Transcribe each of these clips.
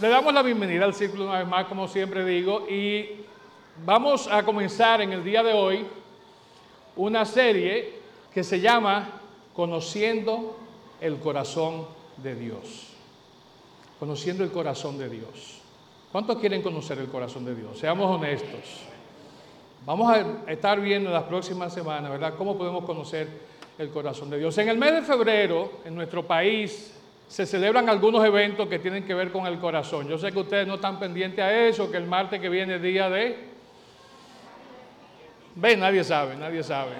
le damos la bienvenida al círculo una vez más, como siempre digo, y vamos a comenzar en el día de hoy una serie que se llama Conociendo el corazón de Dios. Conociendo el corazón de Dios. ¿Cuántos quieren conocer el corazón de Dios? Seamos honestos. Vamos a estar viendo en las próximas semanas, ¿verdad?, cómo podemos conocer el corazón de Dios. En el mes de febrero, en nuestro país, se celebran algunos eventos que tienen que ver con el corazón. Yo sé que ustedes no están pendientes a eso, que el martes que viene es día de... Ve, nadie sabe, nadie sabe.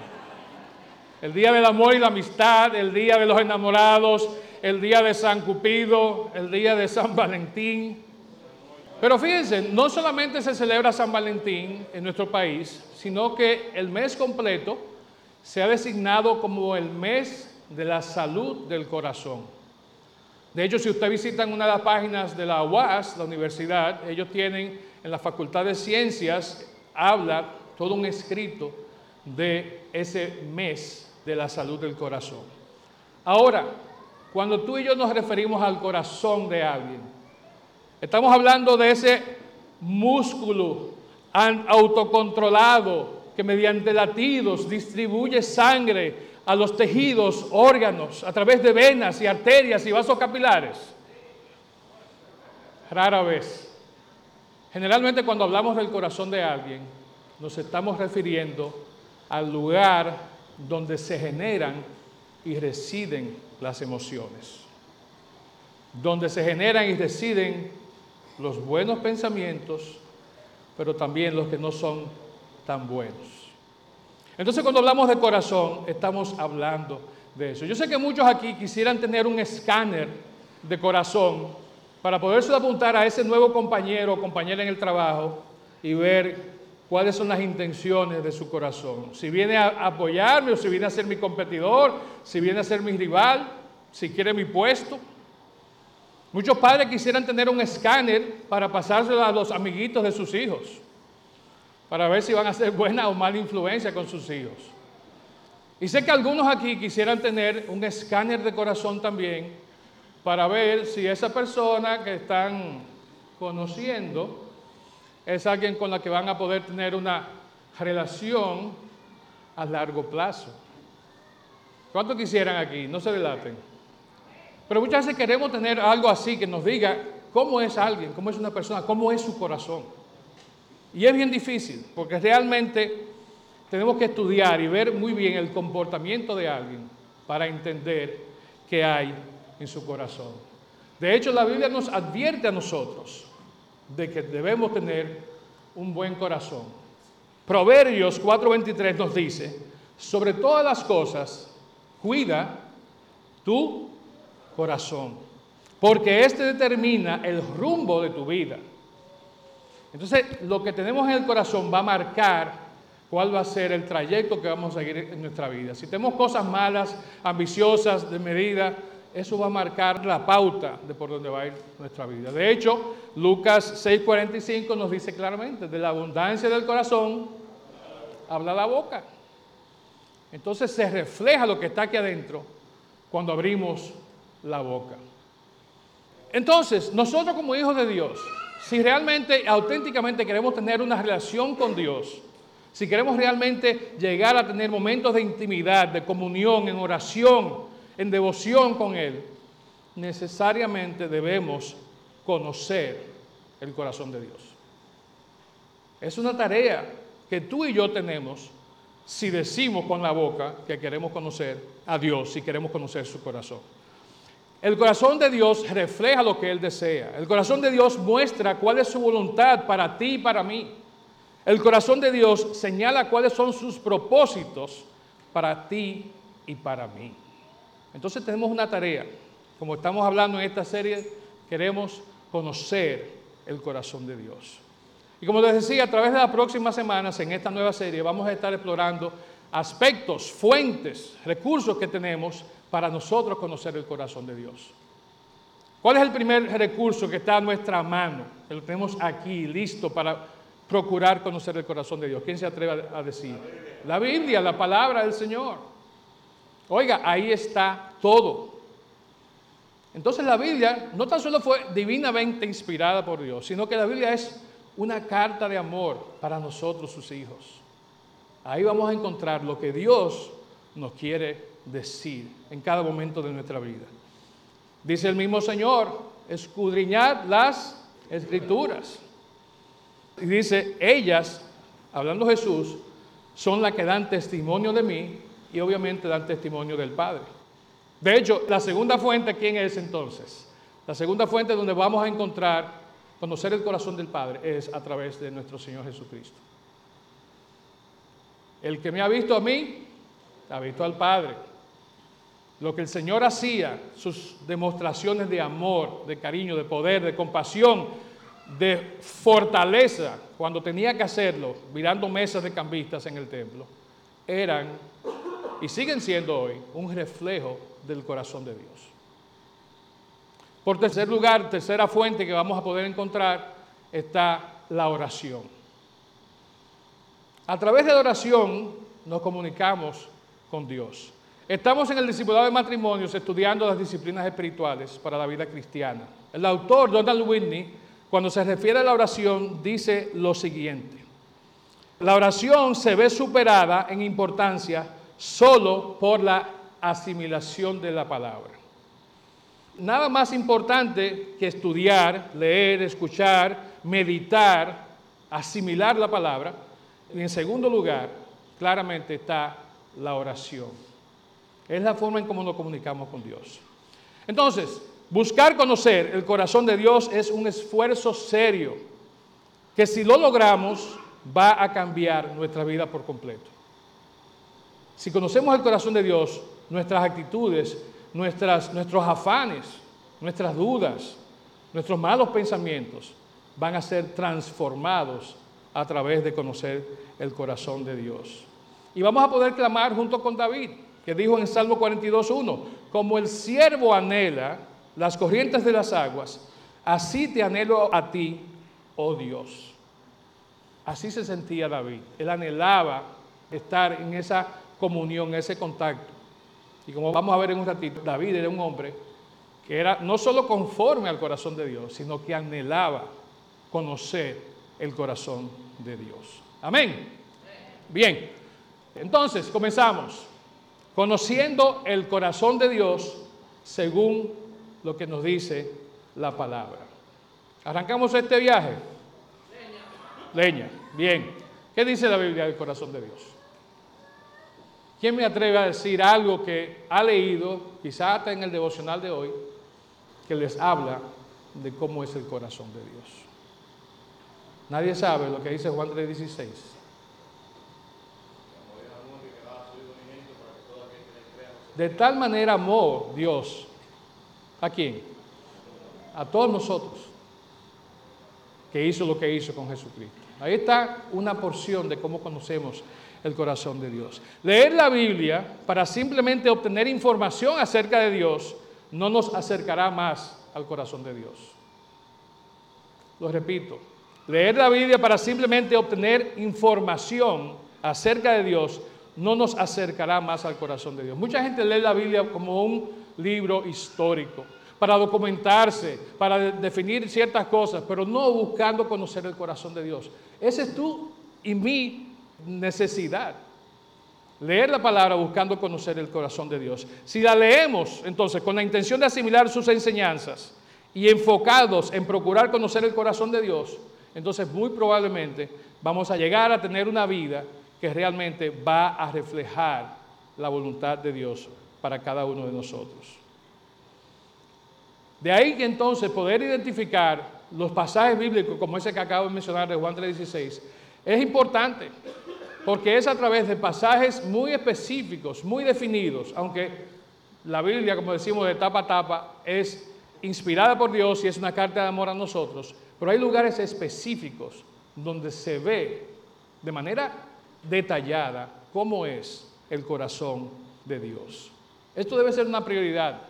El día del amor y la amistad, el día de los enamorados, el día de San Cupido, el día de San Valentín. Pero fíjense, no solamente se celebra San Valentín en nuestro país, sino que el mes completo se ha designado como el mes de la salud del corazón. De hecho, si usted visita una de las páginas de la UAS, la universidad, ellos tienen en la Facultad de Ciencias, habla todo un escrito de ese mes de la salud del corazón. Ahora, cuando tú y yo nos referimos al corazón de alguien, estamos hablando de ese músculo autocontrolado que mediante latidos distribuye sangre a los tejidos, órganos, a través de venas y arterias y vasos capilares? Rara vez. Generalmente cuando hablamos del corazón de alguien, nos estamos refiriendo al lugar donde se generan y residen las emociones, donde se generan y residen los buenos pensamientos, pero también los que no son tan buenos. Entonces cuando hablamos de corazón, estamos hablando de eso. Yo sé que muchos aquí quisieran tener un escáner de corazón para poderse apuntar a ese nuevo compañero o compañera en el trabajo y ver cuáles son las intenciones de su corazón. Si viene a apoyarme o si viene a ser mi competidor, si viene a ser mi rival, si quiere mi puesto. Muchos padres quisieran tener un escáner para pasárselo a los amiguitos de sus hijos para ver si van a ser buena o mala influencia con sus hijos. Y sé que algunos aquí quisieran tener un escáner de corazón también para ver si esa persona que están conociendo es alguien con la que van a poder tener una relación a largo plazo. ¿Cuántos quisieran aquí? No se delaten. Pero muchas veces queremos tener algo así que nos diga cómo es alguien, cómo es una persona, cómo es su corazón. Y es bien difícil, porque realmente tenemos que estudiar y ver muy bien el comportamiento de alguien para entender qué hay en su corazón. De hecho, la Biblia nos advierte a nosotros de que debemos tener un buen corazón. Proverbios 4:23 nos dice, sobre todas las cosas, cuida tu corazón, porque éste determina el rumbo de tu vida. Entonces, lo que tenemos en el corazón va a marcar cuál va a ser el trayecto que vamos a seguir en nuestra vida. Si tenemos cosas malas, ambiciosas, de medida, eso va a marcar la pauta de por dónde va a ir nuestra vida. De hecho, Lucas 6:45 nos dice claramente, de la abundancia del corazón habla la boca. Entonces se refleja lo que está aquí adentro cuando abrimos la boca. Entonces, nosotros como hijos de Dios, si realmente, auténticamente queremos tener una relación con Dios, si queremos realmente llegar a tener momentos de intimidad, de comunión, en oración, en devoción con Él, necesariamente debemos conocer el corazón de Dios. Es una tarea que tú y yo tenemos si decimos con la boca que queremos conocer a Dios, si queremos conocer su corazón. El corazón de Dios refleja lo que Él desea. El corazón de Dios muestra cuál es su voluntad para ti y para mí. El corazón de Dios señala cuáles son sus propósitos para ti y para mí. Entonces tenemos una tarea. Como estamos hablando en esta serie, queremos conocer el corazón de Dios. Y como les decía, a través de las próximas semanas en esta nueva serie vamos a estar explorando aspectos, fuentes, recursos que tenemos para nosotros conocer el corazón de Dios. ¿Cuál es el primer recurso que está a nuestra mano? Que lo tenemos aquí, listo para procurar conocer el corazón de Dios. ¿Quién se atreve a decir? La Biblia, la palabra del Señor. Oiga, ahí está todo. Entonces la Biblia no tan solo fue divinamente inspirada por Dios, sino que la Biblia es una carta de amor para nosotros, sus hijos. Ahí vamos a encontrar lo que Dios nos quiere decir en cada momento de nuestra vida. Dice el mismo Señor, escudriñad las escrituras. Y dice, ellas, hablando Jesús, son las que dan testimonio de mí y obviamente dan testimonio del Padre. De hecho, la segunda fuente, ¿quién es entonces? La segunda fuente donde vamos a encontrar, conocer el corazón del Padre, es a través de nuestro Señor Jesucristo. El que me ha visto a mí, ha visto al Padre. Lo que el Señor hacía, sus demostraciones de amor, de cariño, de poder, de compasión, de fortaleza, cuando tenía que hacerlo, mirando mesas de cambistas en el templo, eran y siguen siendo hoy un reflejo del corazón de Dios. Por tercer lugar, tercera fuente que vamos a poder encontrar está la oración. A través de la oración nos comunicamos con Dios. Estamos en el discipulado de matrimonios estudiando las disciplinas espirituales para la vida cristiana. El autor Donald Whitney, cuando se refiere a la oración, dice lo siguiente. La oración se ve superada en importancia solo por la asimilación de la palabra. Nada más importante que estudiar, leer, escuchar, meditar, asimilar la palabra. Y en segundo lugar, claramente está la oración. Es la forma en cómo nos comunicamos con Dios. Entonces, buscar conocer el corazón de Dios es un esfuerzo serio que si lo logramos va a cambiar nuestra vida por completo. Si conocemos el corazón de Dios, nuestras actitudes, nuestras, nuestros afanes, nuestras dudas, nuestros malos pensamientos van a ser transformados a través de conocer el corazón de Dios. Y vamos a poder clamar junto con David dijo en Salmo 42.1, como el siervo anhela las corrientes de las aguas, así te anhelo a ti, oh Dios. Así se sentía David. Él anhelaba estar en esa comunión, ese contacto. Y como vamos a ver en un ratito, David era un hombre que era no solo conforme al corazón de Dios, sino que anhelaba conocer el corazón de Dios. Amén. Bien, entonces comenzamos conociendo el corazón de Dios según lo que nos dice la palabra. ¿Arrancamos este viaje? Leña. Bien. ¿Qué dice la Biblia del corazón de Dios? ¿Quién me atreve a decir algo que ha leído, quizá hasta en el devocional de hoy, que les habla de cómo es el corazón de Dios? Nadie sabe lo que dice Juan 3:16. De tal manera amó Dios. ¿A quién? A todos nosotros. Que hizo lo que hizo con Jesucristo. Ahí está una porción de cómo conocemos el corazón de Dios. Leer la Biblia para simplemente obtener información acerca de Dios no nos acercará más al corazón de Dios. Lo repito, leer la Biblia para simplemente obtener información acerca de Dios no nos acercará más al corazón de Dios. Mucha gente lee la Biblia como un libro histórico, para documentarse, para definir ciertas cosas, pero no buscando conocer el corazón de Dios. Esa es tu y mi necesidad. Leer la palabra buscando conocer el corazón de Dios. Si la leemos entonces con la intención de asimilar sus enseñanzas y enfocados en procurar conocer el corazón de Dios, entonces muy probablemente vamos a llegar a tener una vida que realmente va a reflejar la voluntad de Dios para cada uno de nosotros. De ahí que entonces poder identificar los pasajes bíblicos como ese que acabo de mencionar de Juan 3:16 es importante, porque es a través de pasajes muy específicos, muy definidos, aunque la Biblia, como decimos, de tapa a tapa, es inspirada por Dios y es una carta de amor a nosotros, pero hay lugares específicos donde se ve de manera detallada cómo es el corazón de Dios. Esto debe ser una prioridad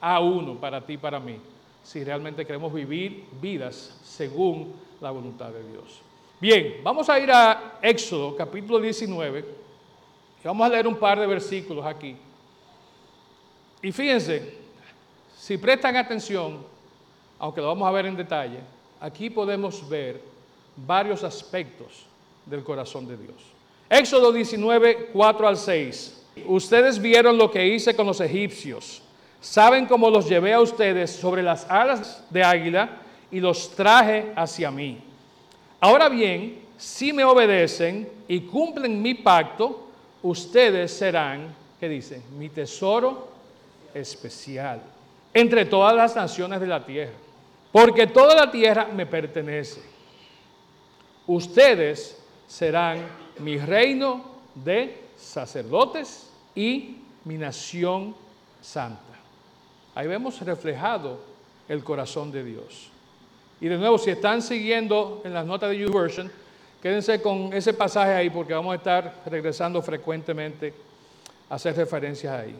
a uno, para ti y para mí, si realmente queremos vivir vidas según la voluntad de Dios. Bien, vamos a ir a Éxodo capítulo 19 y vamos a leer un par de versículos aquí. Y fíjense, si prestan atención, aunque lo vamos a ver en detalle, aquí podemos ver varios aspectos del corazón de Dios. Éxodo 19, 4 al 6. Ustedes vieron lo que hice con los egipcios. Saben cómo los llevé a ustedes sobre las alas de águila y los traje hacia mí. Ahora bien, si me obedecen y cumplen mi pacto, ustedes serán, ¿qué dice? Mi tesoro especial entre todas las naciones de la tierra. Porque toda la tierra me pertenece. Ustedes serán mi reino de sacerdotes y mi nación santa. Ahí vemos reflejado el corazón de Dios. Y de nuevo, si están siguiendo en las notas de YouVersion, quédense con ese pasaje ahí porque vamos a estar regresando frecuentemente a hacer referencias ahí.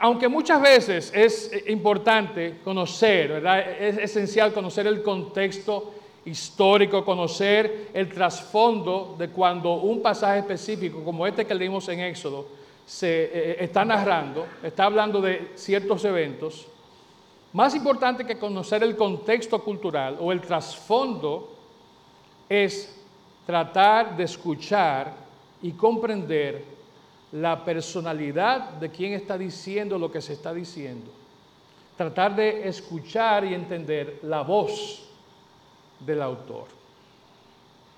Aunque muchas veces es importante conocer, ¿verdad? es esencial conocer el contexto histórico, conocer el trasfondo de cuando un pasaje específico como este que leímos en Éxodo se eh, eh, está narrando, está hablando de ciertos eventos, más importante que conocer el contexto cultural o el trasfondo es tratar de escuchar y comprender la personalidad de quien está diciendo lo que se está diciendo. Tratar de escuchar y entender la voz del autor.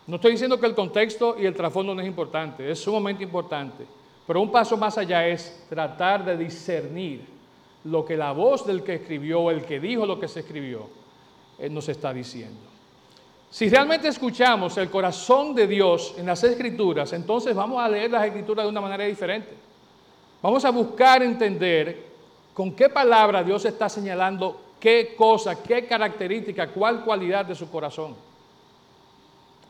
No estoy diciendo que el contexto y el trasfondo no es importante, es sumamente importante, pero un paso más allá es tratar de discernir lo que la voz del que escribió, el que dijo lo que se escribió, eh, nos está diciendo. Si realmente escuchamos el corazón de Dios en las escrituras, entonces vamos a leer las escrituras de una manera diferente. Vamos a buscar entender con qué palabra Dios está señalando qué cosa, qué característica, cuál cualidad de su corazón.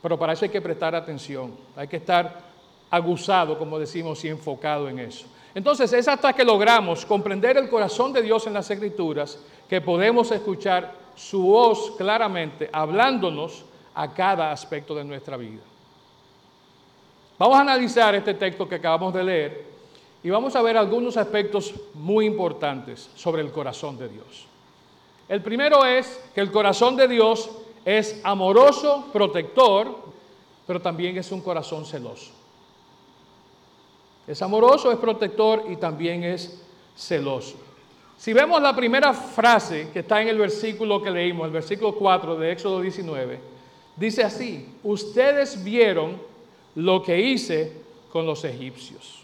Pero para eso hay que prestar atención, hay que estar aguzado, como decimos, y enfocado en eso. Entonces es hasta que logramos comprender el corazón de Dios en las escrituras que podemos escuchar su voz claramente hablándonos a cada aspecto de nuestra vida. Vamos a analizar este texto que acabamos de leer y vamos a ver algunos aspectos muy importantes sobre el corazón de Dios. El primero es que el corazón de Dios es amoroso, protector, pero también es un corazón celoso. Es amoroso, es protector y también es celoso. Si vemos la primera frase que está en el versículo que leímos, el versículo 4 de Éxodo 19, dice así, ustedes vieron lo que hice con los egipcios.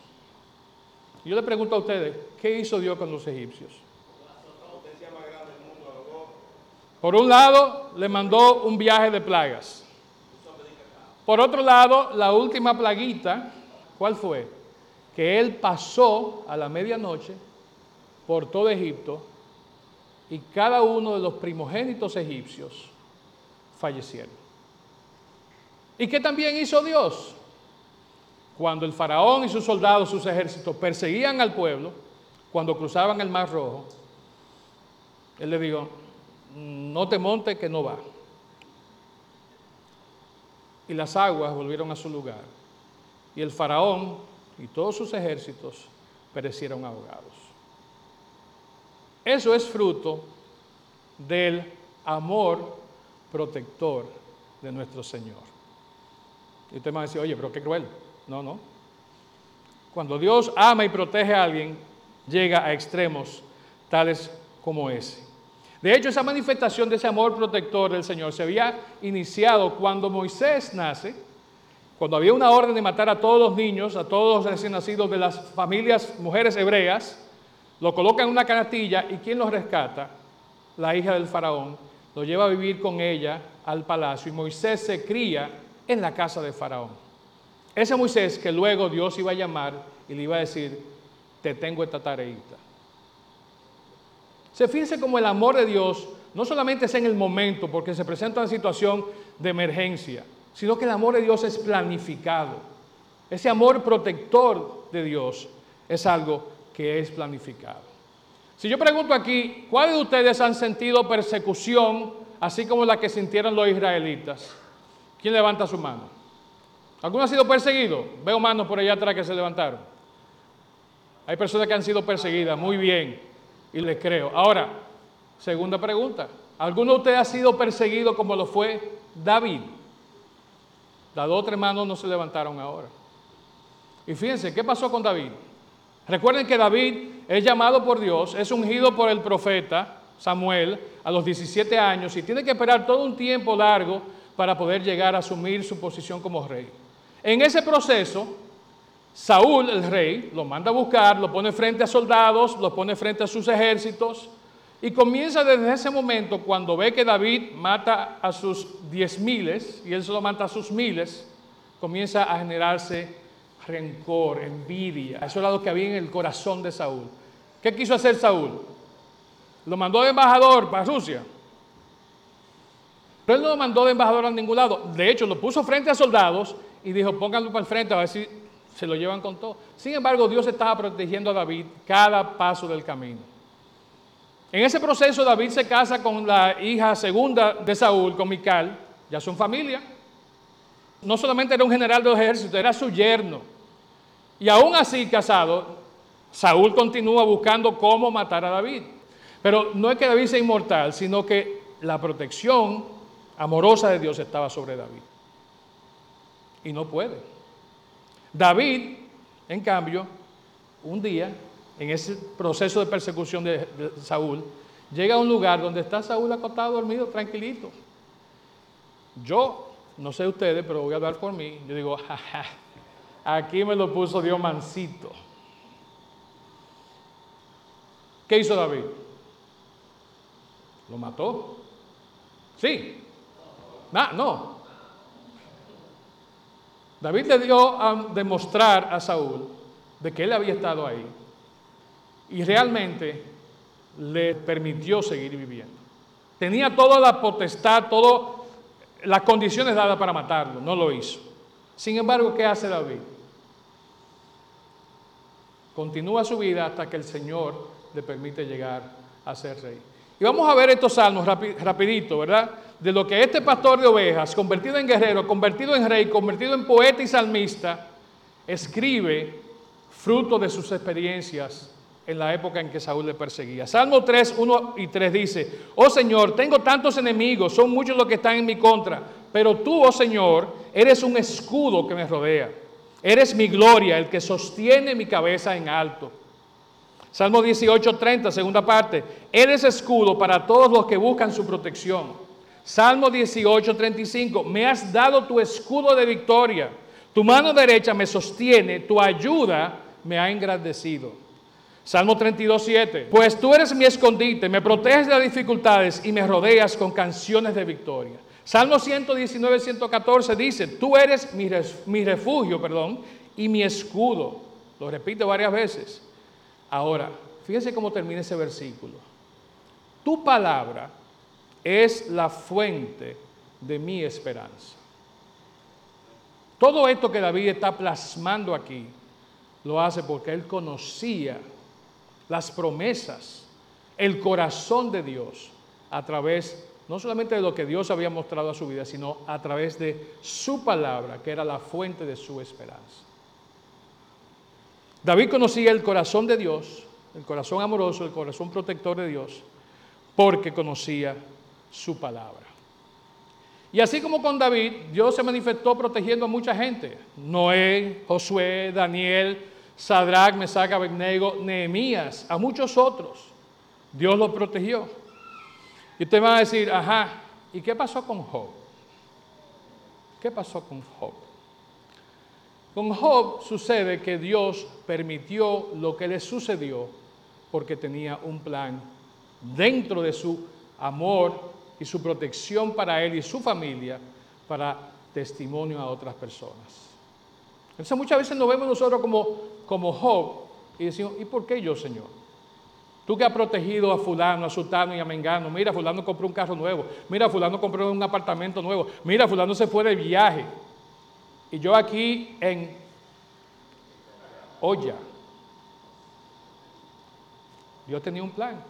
Yo le pregunto a ustedes, ¿qué hizo Dios con los egipcios? Por un lado, le mandó un viaje de plagas. Por otro lado, la última plaguita, ¿cuál fue? Que él pasó a la medianoche por todo Egipto y cada uno de los primogénitos egipcios fallecieron. ¿Y qué también hizo Dios? Cuando el faraón y sus soldados, sus ejércitos perseguían al pueblo, cuando cruzaban el Mar Rojo, él le dijo, no te monte que no va. Y las aguas volvieron a su lugar. Y el faraón y todos sus ejércitos perecieron ahogados. Eso es fruto del amor protector de nuestro Señor. Y usted me va a decir, oye, pero qué cruel. No, no. Cuando Dios ama y protege a alguien, llega a extremos tales como ese. De hecho, esa manifestación de ese amor protector del Señor se había iniciado cuando Moisés nace, cuando había una orden de matar a todos los niños, a todos los recién nacidos de las familias, mujeres hebreas, lo coloca en una canastilla y ¿quién los rescata? La hija del faraón, lo lleva a vivir con ella al palacio y Moisés se cría en la casa de faraón. Ese Moisés que luego Dios iba a llamar y le iba a decir, te tengo esta tareita. Se fíjense como el amor de Dios no solamente es en el momento, porque se presenta una situación de emergencia, sino que el amor de Dios es planificado. Ese amor protector de Dios es algo que es planificado. Si yo pregunto aquí, ¿cuáles de ustedes han sentido persecución así como la que sintieron los israelitas? ¿Quién levanta su mano? ¿Alguno ha sido perseguido? Veo manos por allá atrás que se levantaron. Hay personas que han sido perseguidas, muy bien. Y le creo. Ahora, segunda pregunta. ¿Alguno de ustedes ha sido perseguido como lo fue David? Las dos tres no se levantaron ahora. Y fíjense, ¿qué pasó con David? Recuerden que David es llamado por Dios, es ungido por el profeta Samuel a los 17 años y tiene que esperar todo un tiempo largo para poder llegar a asumir su posición como rey. En ese proceso, Saúl, el rey, lo manda a buscar, lo pone frente a soldados, lo pone frente a sus ejércitos y comienza desde ese momento, cuando ve que David mata a sus diez miles y él solo mata a sus miles, comienza a generarse rencor, envidia. Eso era lo que había en el corazón de Saúl. ¿Qué quiso hacer Saúl? Lo mandó de embajador para Rusia. Pero él no lo mandó de embajador a ningún lado. De hecho, lo puso frente a soldados y dijo, pónganlo para el frente a ver si se lo llevan con todo. Sin embargo, Dios estaba protegiendo a David cada paso del camino. En ese proceso, David se casa con la hija segunda de Saúl, con Mical, ya son familia. No solamente era un general del ejército, era su yerno. Y aún así, casado, Saúl continúa buscando cómo matar a David. Pero no es que David sea inmortal, sino que la protección amorosa de Dios estaba sobre David. Y no puede. David, en cambio, un día, en ese proceso de persecución de, Saúl, llega a un lugar donde está Saúl acostado, dormido, tranquilito. Yo, no sé ustedes, pero voy a hablar por mí. Yo digo, jaja, aquí me lo puso Dios mansito. ¿Qué hizo David? ¿Lo mató? Sí. No, no. David le dio a demostrar a Saúl de que él había estado ahí y realmente le permitió seguir viviendo. Tenía toda la potestad, todas las condiciones dadas para matarlo, no lo hizo. Sin embargo, ¿qué hace David? Continúa su vida hasta que el Señor le permite llegar a ser rey. Y vamos a ver estos salmos rapidito, ¿verdad? De lo que este pastor de ovejas, convertido en guerrero, convertido en rey, convertido en poeta y salmista, escribe fruto de sus experiencias en la época en que Saúl le perseguía. Salmo 3, 1 y 3 dice, oh Señor, tengo tantos enemigos, son muchos los que están en mi contra, pero tú, oh Señor, eres un escudo que me rodea. Eres mi gloria, el que sostiene mi cabeza en alto. Salmo 18, 30, segunda parte, eres escudo para todos los que buscan su protección. Salmo 18, 35. Me has dado tu escudo de victoria. Tu mano derecha me sostiene, tu ayuda me ha engrandecido. Salmo 32, 7. Pues tú eres mi escondite, me proteges de las dificultades y me rodeas con canciones de victoria. Salmo 119, 114 dice, tú eres mi, refugio, perdón, y mi escudo. Lo repito varias veces. Ahora, fíjense cómo termina ese versículo. Tu palabra es la fuente de mi esperanza. Todo esto que David está plasmando aquí lo hace porque él conocía las promesas, el corazón de Dios a través no solamente de lo que Dios había mostrado a su vida, sino a través de su palabra, que era la fuente de su esperanza. David conocía el corazón de Dios, el corazón amoroso, el corazón protector de Dios, porque conocía su palabra. Y así como con David, Dios se manifestó protegiendo a mucha gente. Noé, Josué, Daniel, Sadrach, Mesach, Abednego, Nehemías, a muchos otros. Dios los protegió. Y usted va a decir, ajá, ¿y qué pasó con Job? ¿Qué pasó con Job? Con Job sucede que Dios permitió lo que le sucedió porque tenía un plan dentro de su amor y su protección para él y su familia para testimonio a otras personas. Entonces muchas veces nos vemos nosotros como, como Job y decimos, ¿y por qué yo, Señor? Tú que has protegido a fulano, a sultano y a mengano, mira, fulano compró un carro nuevo, mira, fulano compró un apartamento nuevo, mira, fulano se fue de viaje. Y yo aquí en olla. Dios tenía un plan,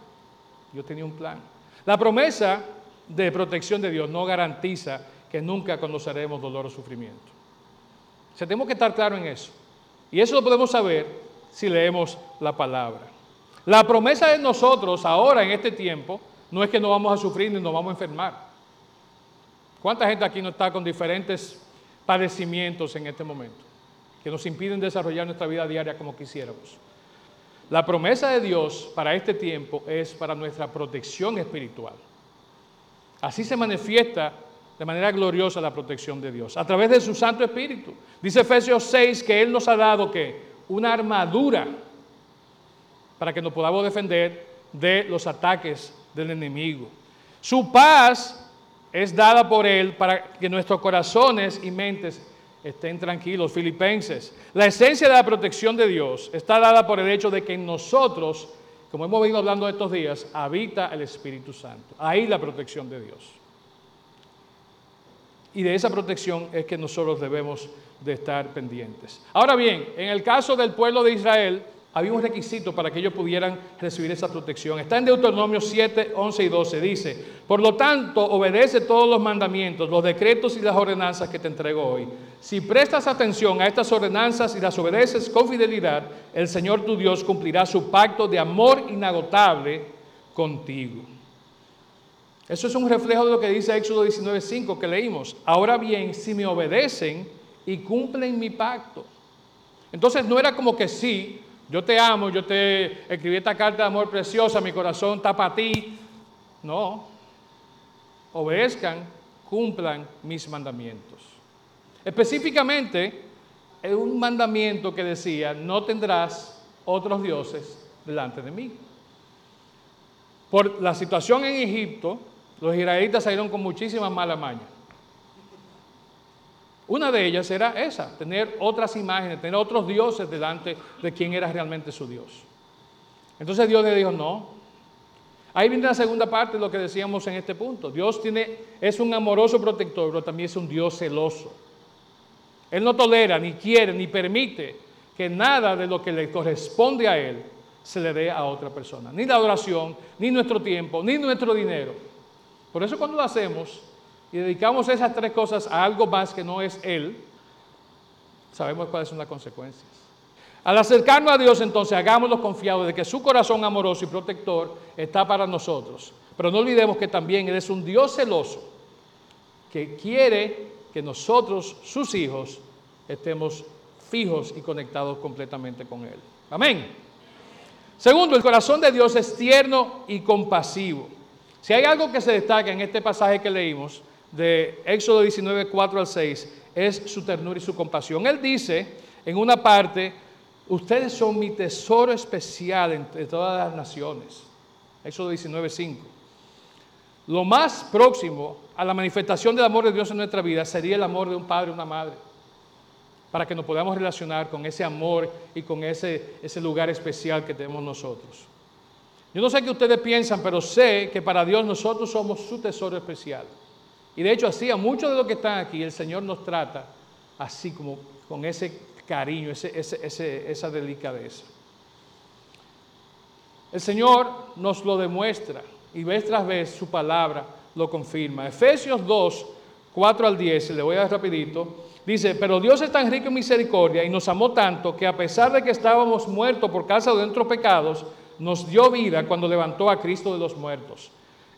Dios tenía un plan. La promesa de protección de Dios no garantiza que nunca conoceremos dolor o sufrimiento. O tenemos que estar claros en eso. Y eso lo podemos saber si leemos la palabra. La promesa de nosotros ahora en este tiempo no es que no vamos a sufrir ni nos vamos a enfermar. ¿Cuánta gente aquí no está con diferentes padecimientos en este momento que nos impiden desarrollar nuestra vida diaria como quisiéramos? La promesa de Dios para este tiempo es para nuestra protección espiritual. Así se manifiesta de manera gloriosa la protección de Dios, a través de su Santo Espíritu. Dice Efesios 6 que Él nos ha dado que una armadura para que nos podamos defender de los ataques del enemigo. Su paz es dada por Él para que nuestros corazones y mentes estén tranquilos. Filipenses, la esencia de la protección de Dios está dada por el hecho de que en nosotros, como hemos venido hablando estos días, habita el Espíritu Santo. Ahí la protección de Dios. Y de esa protección es que nosotros debemos de estar pendientes. Ahora bien, en el caso del pueblo de Israel, había un requisito para que ellos pudieran recibir esa protección. Está en Deuteronomio 7, 11 y 12. Dice, por lo tanto, obedece todos los mandamientos, los decretos y las ordenanzas que te entrego hoy. Si prestas atención a estas ordenanzas y las obedeces con fidelidad, el Señor tu Dios cumplirá su pacto de amor inagotable contigo. Eso es un reflejo de lo que dice Éxodo 19.5 que leímos. Ahora bien, si me obedecen y cumplen mi pacto. Entonces no era como que sí, yo te amo, yo te escribí esta carta de amor preciosa, mi corazón está para ti. No, obedezcan, cumplan mis mandamientos. Específicamente, es un mandamiento que decía, no tendrás otros dioses delante de mí. Por la situación en Egipto, los israelitas salieron con muchísimas malas mañas. Una de ellas era esa, tener otras imágenes, tener otros dioses delante de quien era realmente su Dios. Entonces Dios le dijo, no. Ahí viene la segunda parte de lo que decíamos en este punto. Dios tiene, es un amoroso protector, pero también es un Dios celoso. Él no tolera, ni quiere, ni permite que nada de lo que le corresponde a Él se le dé a otra persona. Ni la adoración, ni nuestro tiempo, ni nuestro dinero. Por eso cuando lo hacemos, y dedicamos esas tres cosas a algo más que no es Él, sabemos cuáles son las consecuencias. Al acercarnos a Dios, entonces, hagámoslo confiados de que su corazón amoroso y protector está para nosotros. Pero no olvidemos que también Él es un Dios celoso que quiere que nosotros, sus hijos, estemos fijos y conectados completamente con Él. Amén. Segundo, el corazón de Dios es tierno y compasivo. Si hay algo que se destaca en este pasaje que leímos, de Éxodo 19, 4 al 6 es su ternura y su compasión. Él dice en una parte, ustedes son mi tesoro especial entre todas las naciones. Éxodo 19, 5. Lo más próximo a la manifestación del amor de Dios en nuestra vida sería el amor de un padre o una madre, para que nos podamos relacionar con ese amor y con ese, ese lugar especial que tenemos nosotros. Yo no sé qué ustedes piensan, pero sé que para Dios nosotros somos su tesoro especial. Y de hecho, así a muchos de los que están aquí, el Señor nos trata así como con ese cariño, esa delicadeza. El Señor nos lo demuestra y vez tras vez su palabra lo confirma. Efesios 2, 4 al 10, le voy a dar rapidito, dice, pero Dios es tan rico en misericordia y nos amó tanto que a pesar de que estábamos muertos por causa de nuestros pecados, nos dio vida cuando levantó a Cristo de los muertos.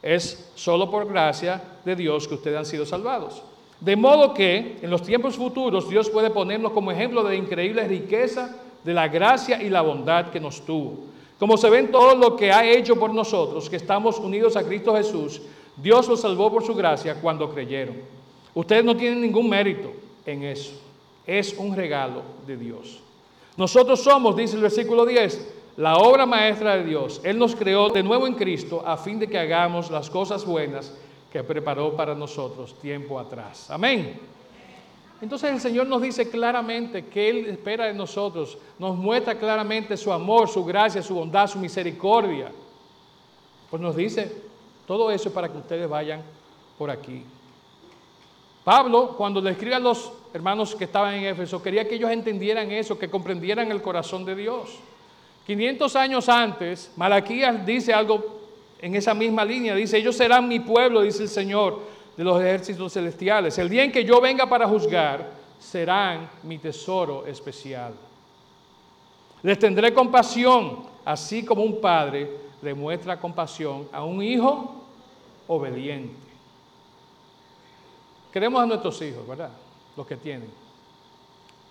Es solo por gracia de Dios que ustedes han sido salvados. De modo que en los tiempos futuros Dios puede ponernos como ejemplo de increíble riqueza de la gracia y la bondad que nos tuvo. Como se ven todo lo que ha hecho por nosotros, que estamos unidos a Cristo Jesús, Dios los salvó por su gracia cuando creyeron. Ustedes no tienen ningún mérito en eso. Es un regalo de Dios. Nosotros somos, dice el versículo 10, la obra maestra de Dios. Él nos creó de nuevo en Cristo a fin de que hagamos las cosas buenas que preparó para nosotros tiempo atrás. Amén. Entonces el Señor nos dice claramente que Él espera de nosotros, nos muestra claramente su amor, su gracia, su bondad, su misericordia. Pues nos dice todo eso para que ustedes vayan por aquí. Pablo, cuando le escribe a los hermanos que estaban en Éfeso, quería que ellos entendieran eso, que comprendieran el corazón de Dios. 500 años antes, Malaquías dice algo en esa misma línea. Dice, ellos serán mi pueblo, dice el Señor de los ejércitos celestiales. El día en que yo venga para juzgar, serán mi tesoro especial. Les tendré compasión así como un padre demuestra compasión a un hijo obediente. Queremos a nuestros hijos, ¿verdad? Los que tienen.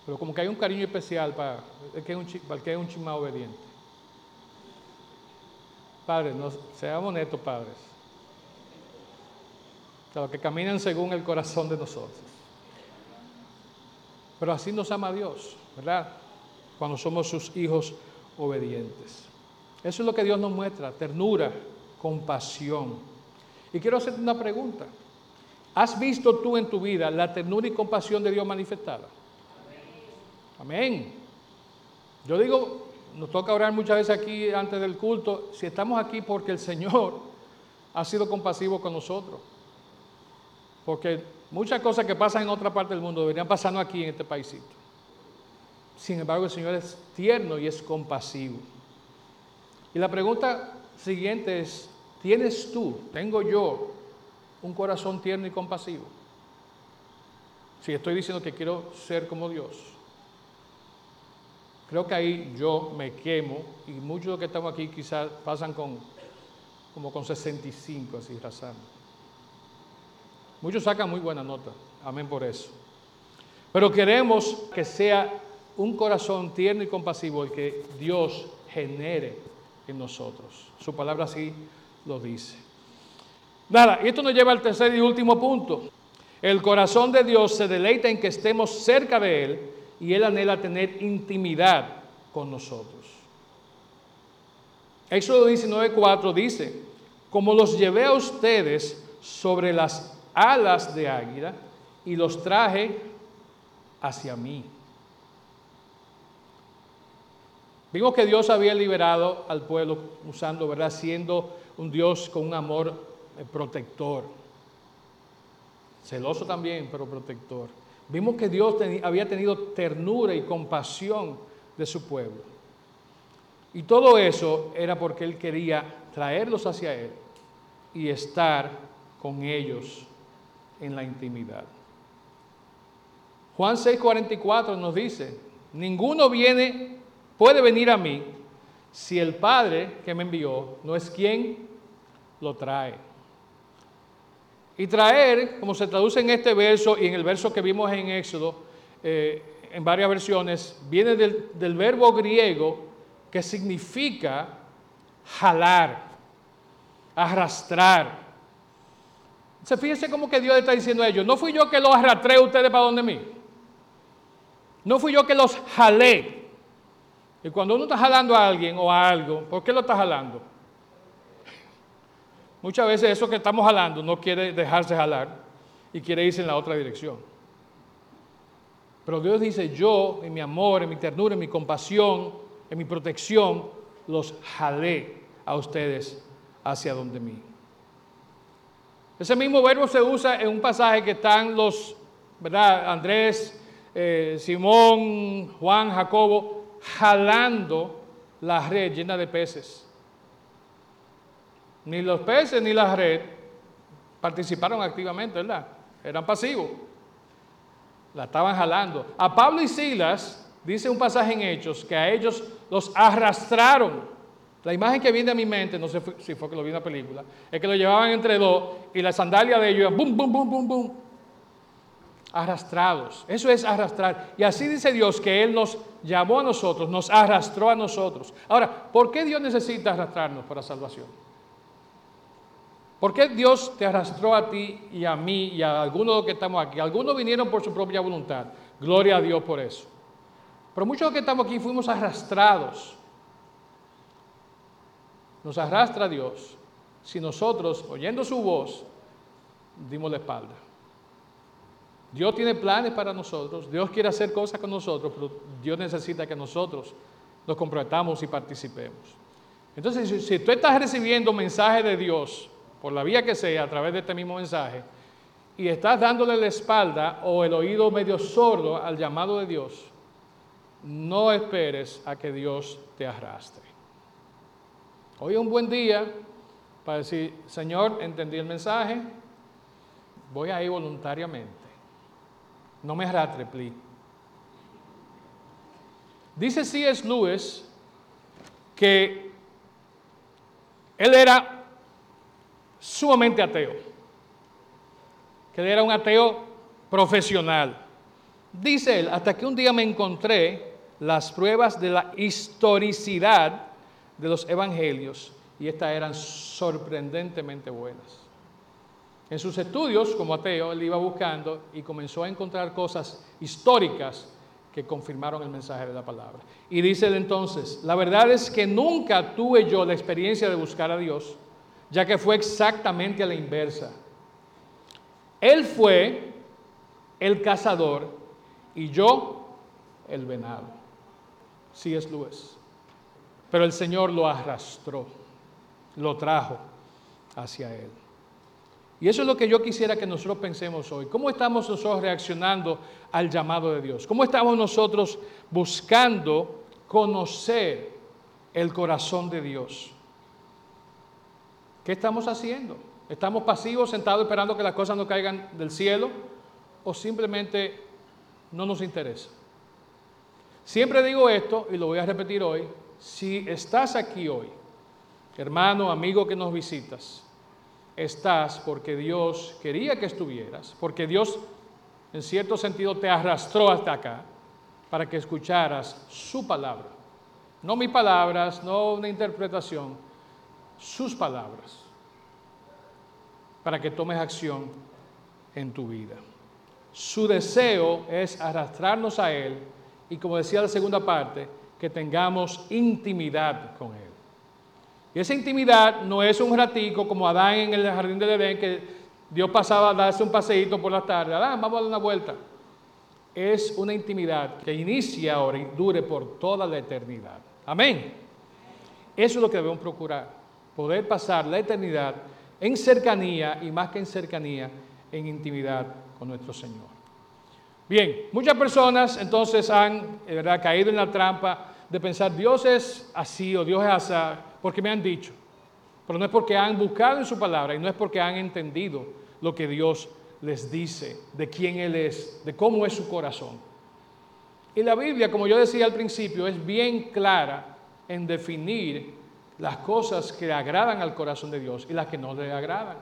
Pero como que hay un cariño especial para el que es un, para obediente. Padres, seamos honestos, padres. O los que caminan según el corazón de nosotros. Pero así nos ama Dios, ¿verdad? Cuando somos sus hijos obedientes. Eso es lo que Dios nos muestra, ternura, compasión. Y quiero hacerte una pregunta. ¿Has visto tú en tu vida la ternura y compasión de Dios manifestada? Amén. Yo digo, nos toca orar muchas veces aquí antes del culto, si estamos aquí porque el Señor ha sido compasivo con nosotros. Porque muchas cosas que pasan en otra parte del mundo deberían pasarnos aquí en este paísito. Sin embargo, el Señor es tierno y es compasivo. Y la pregunta siguiente es, ¿tienes tú, tengo yo, un corazón tierno y compasivo? Si estoy diciendo que quiero ser como Dios. Creo que ahí yo me quemo y muchos de los que estamos aquí quizás pasan con como con 65 así razando. Muchos sacan muy buena nota. Amén por eso. Pero queremos que sea un corazón tierno y compasivo el que Dios genere en nosotros. Su palabra así lo dice. Nada, y esto nos lleva al tercer y último punto. El corazón de Dios se deleita en que estemos cerca de Él y Él anhela tener intimidad con nosotros. Éxodo 19:4 dice, como los llevé a ustedes sobre las alas de águila y los traje hacia mí. Vimos que Dios había liberado al pueblo usando, ¿verdad? Siendo un Dios con un amor eh, protector. Celoso también, pero protector. Vimos que Dios había tenido ternura y compasión de su pueblo. Y todo eso era porque Él quería traerlos hacia Él y estar con ellos en la intimidad. Juan 6:44 nos dice, ninguno viene, puede venir a mí si el Padre que me envió no es quien lo trae. Y traer, como se traduce en este verso y en el verso que vimos en Éxodo, eh, en varias versiones, viene del, verbo griego que significa jalar, arrastrar. Se fíjense como que Dios está diciendo a ellos, no fui yo que los arrastré a ustedes para donde mí. No fui yo que los jalé. Y cuando uno está jalando a alguien o a algo, ¿por qué lo está jalando? Muchas veces eso que estamos jalando no quiere dejarse jalar y quiere irse en la otra dirección. Pero Dios dice, yo en mi amor, en mi ternura, en mi compasión, en mi protección, los jalé a ustedes hacia donde mí. Ese mismo verbo se usa en un pasaje que están los, ¿verdad? Andrés, eh, Simón, Juan, Jacobo, jalando la red llena de peces. Ni los peces ni la red participaron activamente, ¿verdad? Eran pasivos. La estaban jalando. A Pablo y Silas, dice un pasaje en Hechos, que a ellos los arrastraron. La imagen que viene a mi mente, no sé si fue que lo vi en la película, es que lo llevaban entre dos y la sandalia de ellos bum, bum, bum, bum, bum. Arrastrados. Eso es arrastrar. Y así dice Dios que Él nos llamó a nosotros, nos arrastró a nosotros. Ahora, ¿por qué Dios necesita arrastrarnos para salvación? ¿Por qué Dios te arrastró a ti y a mí y a algunos de los que estamos aquí? Algunos vinieron por su propia voluntad. Gloria a Dios por eso. Pero muchos de los que estamos aquí fuimos arrastrados. Nos arrastra Dios si nosotros, oyendo su voz, dimos la espalda. Dios tiene planes para nosotros, Dios quiere hacer cosas con nosotros, pero Dios necesita que nosotros nos comprometamos y participemos. Entonces, si, tú estás recibiendo mensaje de Dios, por la vía que sea, a través de este mismo mensaje, y estás dándole la espalda o el oído medio sordo al llamado de Dios, no esperes a que Dios te arrastre. Hoy es un buen día para decir, Señor, entendí el mensaje, voy a ir voluntariamente. No me arrastre, please. Dice C.S. Lewis que Él era sumamente ateo, que era un ateo profesional. Dice él, hasta que un día me encontré las pruebas de la historicidad de los evangelios y estas eran sorprendentemente buenas. En sus estudios como ateo, él iba buscando y comenzó a encontrar cosas históricas que confirmaron el mensaje de la palabra. Y dice él entonces, la verdad es que nunca tuve yo la experiencia de buscar a Dios, ya que fue exactamente la inversa. Él fue el cazador y yo el venado. Sí es Luis. Pero el Señor lo arrastró, lo trajo hacia Él. Y eso es lo que yo quisiera que nosotros pensemos hoy. ¿Cómo estamos nosotros reaccionando al llamado de Dios? ¿Cómo estamos nosotros buscando conocer el corazón de Dios? ¿Qué estamos haciendo? ¿Estamos pasivos, sentados esperando que las cosas no caigan del cielo? ¿O simplemente no nos interesa? Siempre digo esto y lo voy a repetir hoy. Si estás aquí hoy, hermano, amigo que nos visitas, estás porque Dios quería que estuvieras, porque Dios en cierto sentido te arrastró hasta acá para que escucharas su palabra. No mis palabras, no una interpretación, sus palabras, para que tomes acción en tu vida. Su deseo es arrastrarnos a Él y como decía la segunda parte, que tengamos intimidad con Él. Y esa intimidad no es un ratico como Adán en el jardín del Edén, que Dios pasaba a darse un paseíto por la tarde. Adán, vamos a dar una vuelta. Es una intimidad que inicia ahora y dure por toda la eternidad. Amén. Eso es lo que debemos procurar. Poder pasar la eternidad en cercanía y más que en cercanía, en intimidad con nuestro Señor. Bien, muchas personas entonces han ¿verdad? caído en la trampa de pensar Dios es así o Dios es así porque me han dicho, pero no es porque han buscado en su palabra y no es porque han entendido lo que Dios les dice, de quién Él es, de cómo es su corazón. Y la Biblia, como yo decía al principio, es bien clara en definir las cosas que agradan al corazón de Dios y las que no le agradan.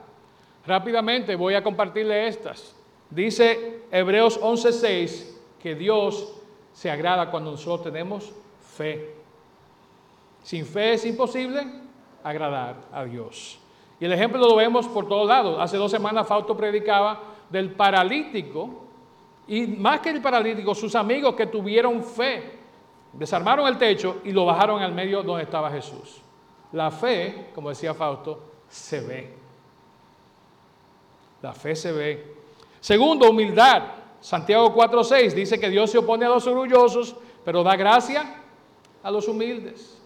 Rápidamente voy a compartirle estas. Dice Hebreos 11:6 que Dios se agrada cuando nosotros tenemos fe. Sin fe es imposible agradar a Dios. Y el ejemplo lo vemos por todos lados. Hace dos semanas Fausto predicaba del paralítico y más que el paralítico, sus amigos que tuvieron fe, desarmaron el techo y lo bajaron al medio donde estaba Jesús. La fe, como decía Fausto, se ve. La fe se ve. Segundo, humildad. Santiago 4:6 dice que Dios se opone a los orgullosos, pero da gracia a los humildes.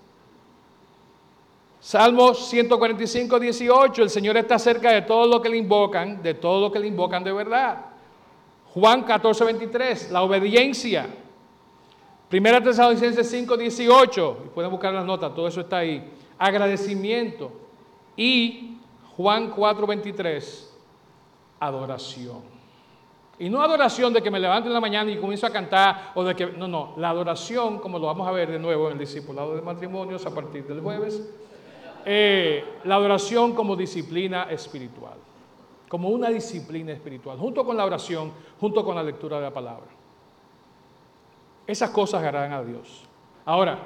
Salmo 145, 18, el Señor está cerca de todo lo que le invocan, de todo lo que le invocan de verdad. Juan 14, 23, la obediencia. Primera Tesalonicenses 5, 18, pueden buscar las notas, todo eso está ahí. Agradecimiento. Y Juan 4, 23, adoración. Y no adoración de que me levanto en la mañana y comienzo a cantar o de que, no, no, la adoración, como lo vamos a ver de nuevo en el discipulado de matrimonios a partir del jueves, eh, la adoración como disciplina espiritual, como una disciplina espiritual, junto con la oración, junto con la lectura de la palabra. Esas cosas agradan a Dios. Ahora,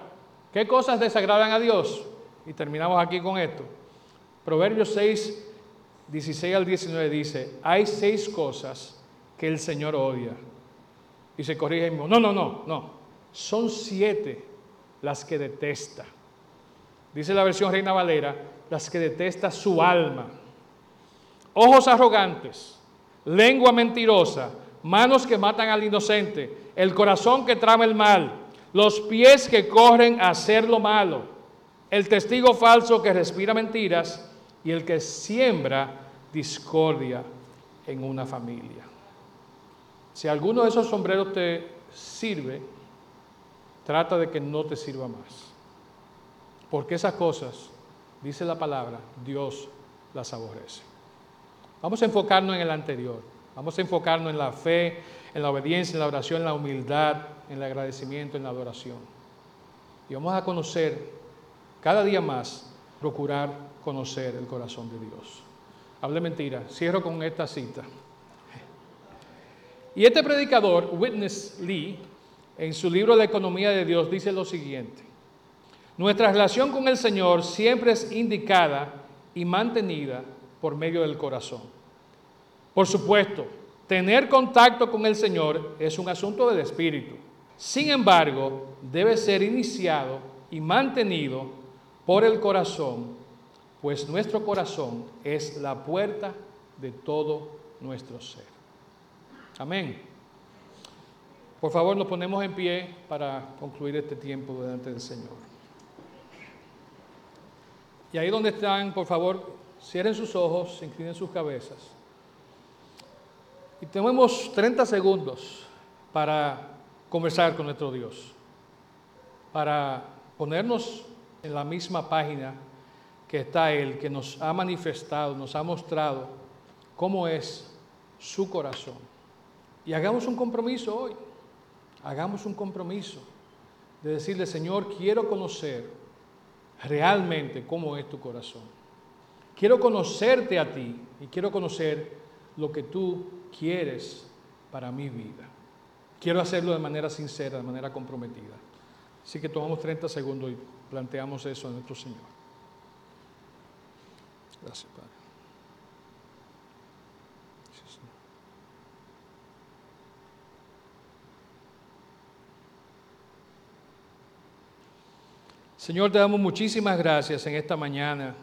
¿qué cosas desagradan a Dios? Y terminamos aquí con esto. Proverbios 6, 16 al 19 dice, hay seis cosas que el Señor odia. Y se corrige. No, no, no, no. Son siete las que detesta dice la versión Reina Valera, las que detesta su alma. Ojos arrogantes, lengua mentirosa, manos que matan al inocente, el corazón que trama el mal, los pies que corren a hacer lo malo, el testigo falso que respira mentiras y el que siembra discordia en una familia. Si alguno de esos sombreros te sirve, trata de que no te sirva más. Porque esas cosas, dice la palabra, Dios las aborrece. Vamos a enfocarnos en el anterior. Vamos a enfocarnos en la fe, en la obediencia, en la oración, en la humildad, en el agradecimiento, en la adoración. Y vamos a conocer cada día más procurar conocer el corazón de Dios. Hable mentira. Cierro con esta cita. Y este predicador, Witness Lee, en su libro La economía de Dios, dice lo siguiente. Nuestra relación con el Señor siempre es indicada y mantenida por medio del corazón. Por supuesto, tener contacto con el Señor es un asunto del espíritu. Sin embargo, debe ser iniciado y mantenido por el corazón, pues nuestro corazón es la puerta de todo nuestro ser. Amén. Por favor, nos ponemos en pie para concluir este tiempo delante del Señor. Y ahí donde están, por favor, cierren sus ojos, inclinen sus cabezas. Y tenemos 30 segundos para conversar con nuestro Dios, para ponernos en la misma página que está Él, que nos ha manifestado, nos ha mostrado cómo es su corazón. Y hagamos un compromiso hoy, hagamos un compromiso de decirle, Señor, quiero conocer realmente cómo es tu corazón. Quiero conocerte a ti y quiero conocer lo que tú quieres para mi vida. Quiero hacerlo de manera sincera, de manera comprometida. Así que tomamos 30 segundos y planteamos eso a nuestro Señor. Gracias, Padre. Señor, te damos muchísimas gracias en esta mañana,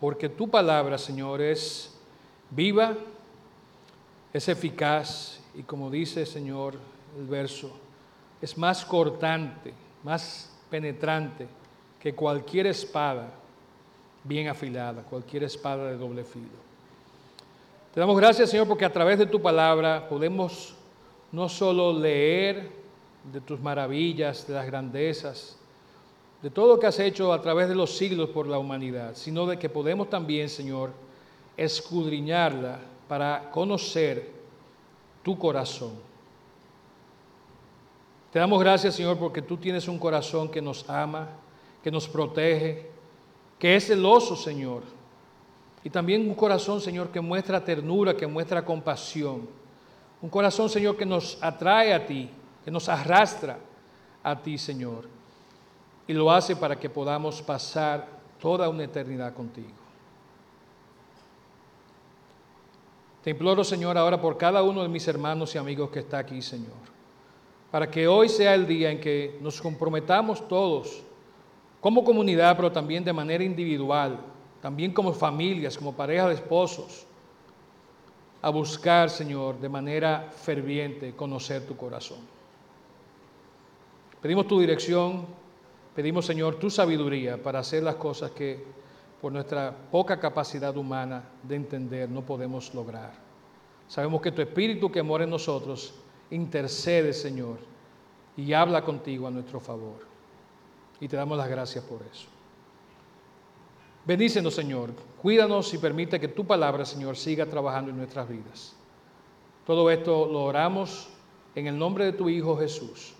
porque tu palabra, Señor, es viva, es eficaz y como dice, Señor, el verso, es más cortante, más penetrante que cualquier espada bien afilada, cualquier espada de doble filo. Te damos gracias, Señor, porque a través de tu palabra podemos no solo leer de tus maravillas, de las grandezas, de todo lo que has hecho a través de los siglos por la humanidad, sino de que podemos también, Señor, escudriñarla para conocer tu corazón. Te damos gracias, Señor, porque tú tienes un corazón que nos ama, que nos protege, que es celoso, Señor. Y también un corazón, Señor, que muestra ternura, que muestra compasión. Un corazón, Señor, que nos atrae a ti, que nos arrastra a ti, Señor y lo hace para que podamos pasar toda una eternidad contigo. Te imploro, Señor, ahora por cada uno de mis hermanos y amigos que está aquí, Señor, para que hoy sea el día en que nos comprometamos todos, como comunidad, pero también de manera individual, también como familias, como parejas de esposos, a buscar, Señor, de manera ferviente conocer tu corazón. Pedimos tu dirección Pedimos, Señor, tu sabiduría para hacer las cosas que por nuestra poca capacidad humana de entender no podemos lograr. Sabemos que tu Espíritu que mora en nosotros intercede, Señor, y habla contigo a nuestro favor. Y te damos las gracias por eso. Bendícenos, Señor. Cuídanos y permite que tu palabra, Señor, siga trabajando en nuestras vidas. Todo esto lo oramos en el nombre de tu Hijo Jesús.